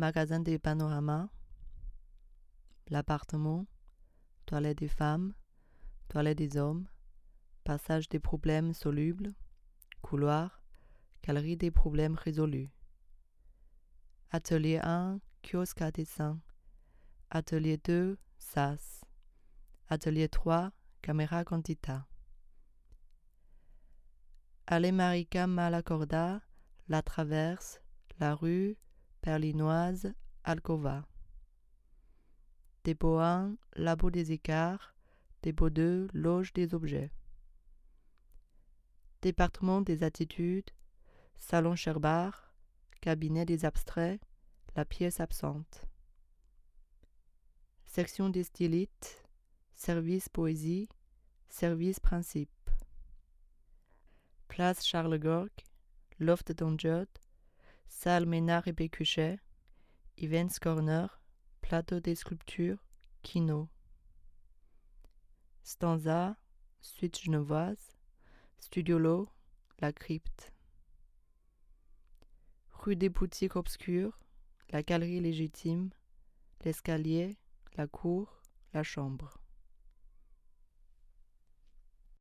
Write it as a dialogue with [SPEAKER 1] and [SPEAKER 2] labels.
[SPEAKER 1] magasin des panoramas, l'appartement, toilette des femmes, toilette des hommes, passage des problèmes solubles, couloir, galerie des problèmes résolus. Atelier 1, kiosque à dessin. Atelier 2, SAS. Atelier 3, caméra quantita. Allée Marica Malacorda, La Traverse, La Rue, Perlinoise, Alcova. Dépôt 1, Labo des écarts. Dépôt 2, Loge des objets. Département des attitudes, Salon Cherbar, Cabinet des abstraits, La pièce absente. Section des stylites, Service poésie, Service principe. Place Charles Gorg, Loft Donjot, Salle Ménard et Pécuchet, Events Corner, Plateau des sculptures, Kino. Stanza, Suite genevoise, Studiolo, La Crypte. Rue des boutiques obscures, La Galerie légitime, L'escalier, La cour, La chambre.